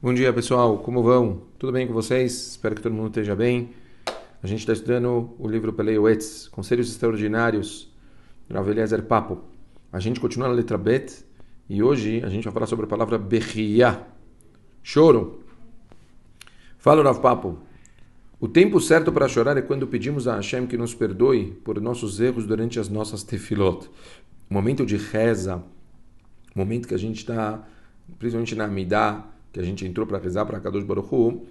Bom dia pessoal, como vão? Tudo bem com vocês? Espero que todo mundo esteja bem. A gente está estudando o livro Peleuetz, Conselhos Extraordinários, do Papo. A gente continua na letra Bet e hoje a gente vai falar sobre a palavra Bechia, choro. Fala Rav Papo, o tempo certo para chorar é quando pedimos a Hashem que nos perdoe por nossos erros durante as nossas tefilot. Momento de reza, momento que a gente está, principalmente na Amidah, que a gente entrou para rezar para Kadosh Baruch Hu,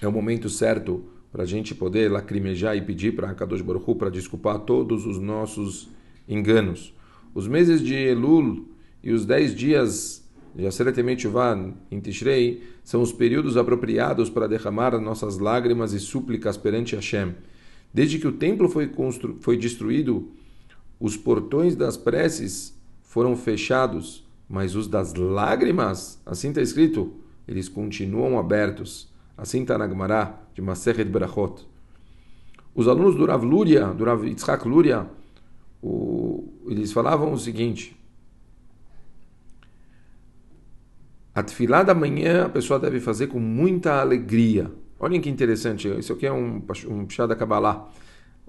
é o momento certo para a gente poder lacrimejar e pedir para Kadosh Baruch Hu para desculpar todos os nossos enganos. Os meses de Elul e os dez dias de Aseret Emetuvah em Tishrei são os períodos apropriados para derramar nossas lágrimas e súplicas perante Hashem. Desde que o templo foi, foi destruído, os portões das preces foram fechados mas os das lágrimas, assim está escrito, eles continuam abertos. Assim está na Gemara de Masechet Berachot. Os alunos do Rav Luria, do Rav Yitzhak Luria, o, eles falavam o seguinte: a tefilá da manhã a pessoa deve fazer com muita alegria. Olhem que interessante, isso aqui é um, um da Kabbalah.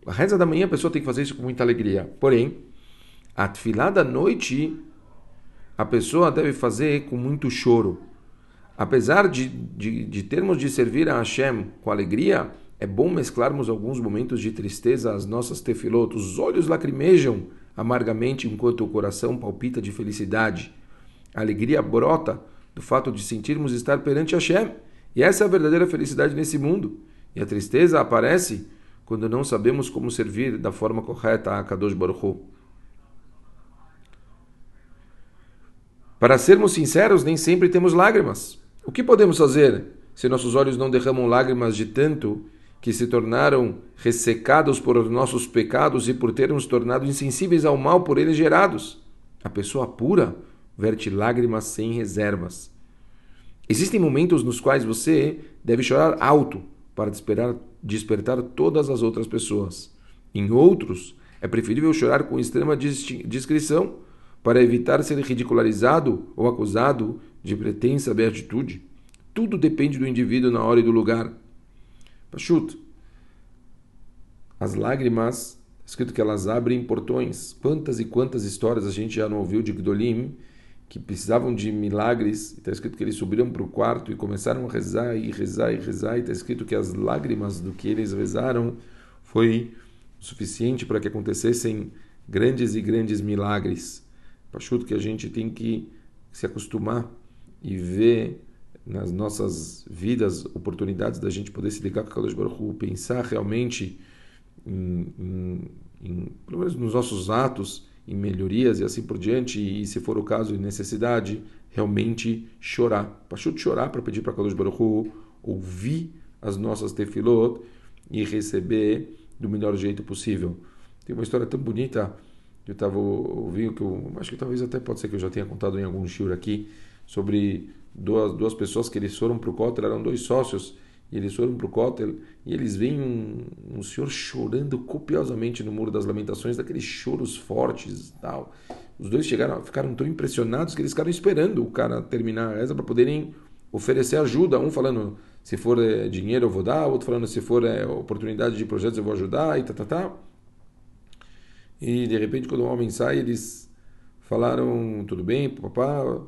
A reza da manhã a pessoa tem que fazer isso com muita alegria. Porém, a tefilá da noite a pessoa deve fazer com muito choro. Apesar de, de, de termos de servir a Hashem com alegria, é bom mesclarmos alguns momentos de tristeza às nossas tefilot. Os olhos lacrimejam amargamente enquanto o coração palpita de felicidade. A alegria brota do fato de sentirmos estar perante Hashem. E essa é a verdadeira felicidade nesse mundo. E a tristeza aparece quando não sabemos como servir da forma correta a Kadosh Baruch Hu. Para sermos sinceros, nem sempre temos lágrimas. O que podemos fazer se nossos olhos não derramam lágrimas de tanto que se tornaram ressecados por nossos pecados e por termos tornado insensíveis ao mal por eles gerados? A pessoa pura verte lágrimas sem reservas. Existem momentos nos quais você deve chorar alto para despertar, despertar todas as outras pessoas. Em outros, é preferível chorar com extrema discrição para evitar ser ridicularizado ou acusado de pretensa beatitude. Tudo depende do indivíduo na hora e do lugar. Pachuto. As lágrimas, escrito que elas abrem portões. Quantas e quantas histórias a gente já não ouviu de Gdolim que precisavam de milagres. Está escrito que eles subiram para o quarto e começaram a rezar e rezar e rezar. E está escrito que as lágrimas do que eles rezaram foi suficiente para que acontecessem grandes e grandes milagres. Pachuto que a gente tem que se acostumar e ver nas nossas vidas oportunidades da gente poder se ligar com a Kadosh Baruch Hu, pensar realmente em, em, em, pelo menos nos nossos atos, em melhorias e assim por diante, e se for o caso, em necessidade, realmente chorar. Pachuto chorar para pedir para Kadosh Baruch Hu ouvir as nossas tefilot e receber do melhor jeito possível. Tem uma história tão bonita eu estava ouvindo que eu acho que talvez até pode ser que eu já tenha contado em algum shiur aqui sobre duas, duas pessoas que eles foram para o Kotel, eram dois sócios e eles foram para o Kotel e eles veem um, um senhor chorando copiosamente no Muro das Lamentações, daqueles choros fortes tal. Os dois chegaram, ficaram tão impressionados que eles ficaram esperando o cara terminar a reza para poderem oferecer ajuda. Um falando, se for é, dinheiro eu vou dar, outro falando, se for é, oportunidade de projetos eu vou ajudar e tá, tá, tá. E de repente, quando o homem sai, eles falaram: tudo bem, papá,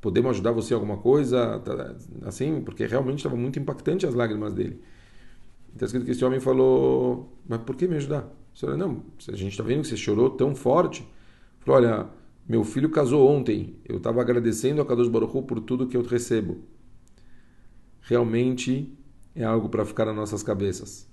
podemos ajudar você em alguma coisa? Tá, assim, porque realmente estava muito impactante as lágrimas dele. Está escrito que esse homem falou: Mas por que me ajudar? Senhora, não, a gente está vendo que você chorou tão forte. Falou: Olha, meu filho casou ontem. Eu estava agradecendo a Kadosh Baruch Hu por tudo que eu recebo. Realmente é algo para ficar nas nossas cabeças.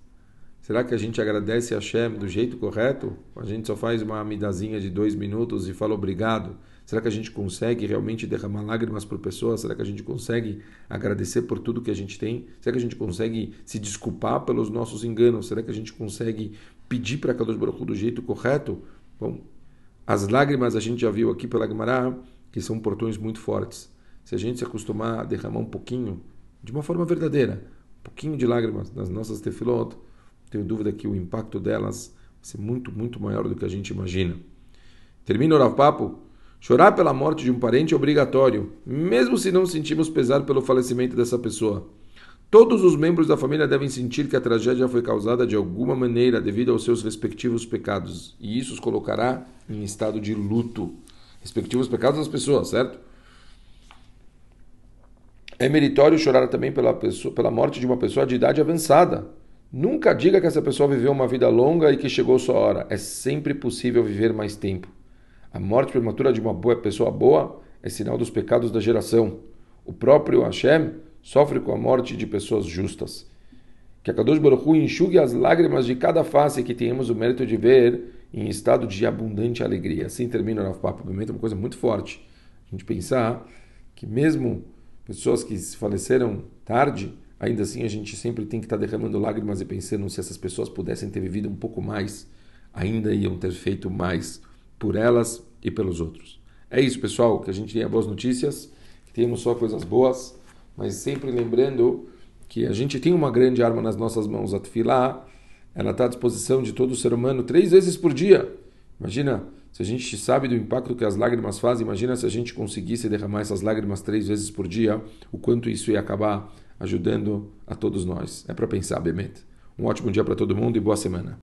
Será que a gente agradece a Hashem do jeito correto? A gente só faz uma amidazinha de dois minutos e fala obrigado? Será que a gente consegue realmente derramar lágrimas por pessoas? Será que a gente consegue agradecer por tudo que a gente tem? Será que a gente consegue se desculpar pelos nossos enganos? Será que a gente consegue pedir para Kadosh Baruch Hu do jeito correto? Bom, as lágrimas a gente já viu aqui pela Gemara que são portões muito fortes. Se a gente se acostumar a derramar um pouquinho, de uma forma verdadeira, um pouquinho de lágrimas nas nossas tefilot, tenho dúvida que o impacto delas vai ser muito, muito maior do que a gente imagina. Termina o Rav Papo Chorar pela morte de um parente é obrigatório, mesmo se não sentimos pesar pelo falecimento dessa pessoa. Todos os membros da família devem sentir que a tragédia foi causada de alguma maneira devido aos seus respectivos pecados, e isso os colocará em estado de luto. Respectivos pecados das pessoas, certo? É meritório chorar também pela, pessoa, pela morte de uma pessoa de idade avançada. Nunca diga que essa pessoa viveu uma vida longa e que chegou sua hora. É sempre possível viver mais tempo. A morte prematura de uma boa pessoa boa é sinal dos pecados da geração. O próprio Hashem sofre com a morte de pessoas justas. Que a Kadosh Baruch Hu enxugue as lágrimas de cada face que tenhamos o mérito de ver em estado de abundante alegria. Assim termina o nosso papo. Obviamente é uma coisa muito forte. A gente pensar que mesmo pessoas que faleceram tarde, ainda assim a gente sempre tem que estar derramando lágrimas e pensando se essas pessoas pudessem ter vivido um pouco mais, ainda iam ter feito mais por elas e pelos outros. É isso, pessoal, que a gente tenha boas notícias, que tenhamos só coisas boas, mas sempre lembrando que a gente tem uma grande arma nas nossas mãos, a tefilá, ela está à disposição de todo ser humano três vezes por dia. Imagina se a gente sabe do impacto que as lágrimas fazem, imagina se a gente conseguisse derramar essas lágrimas três vezes por dia, o quanto isso ia acabar ajudando a todos nós. É para pensar, Bemet. Um ótimo dia para todo mundo e boa semana.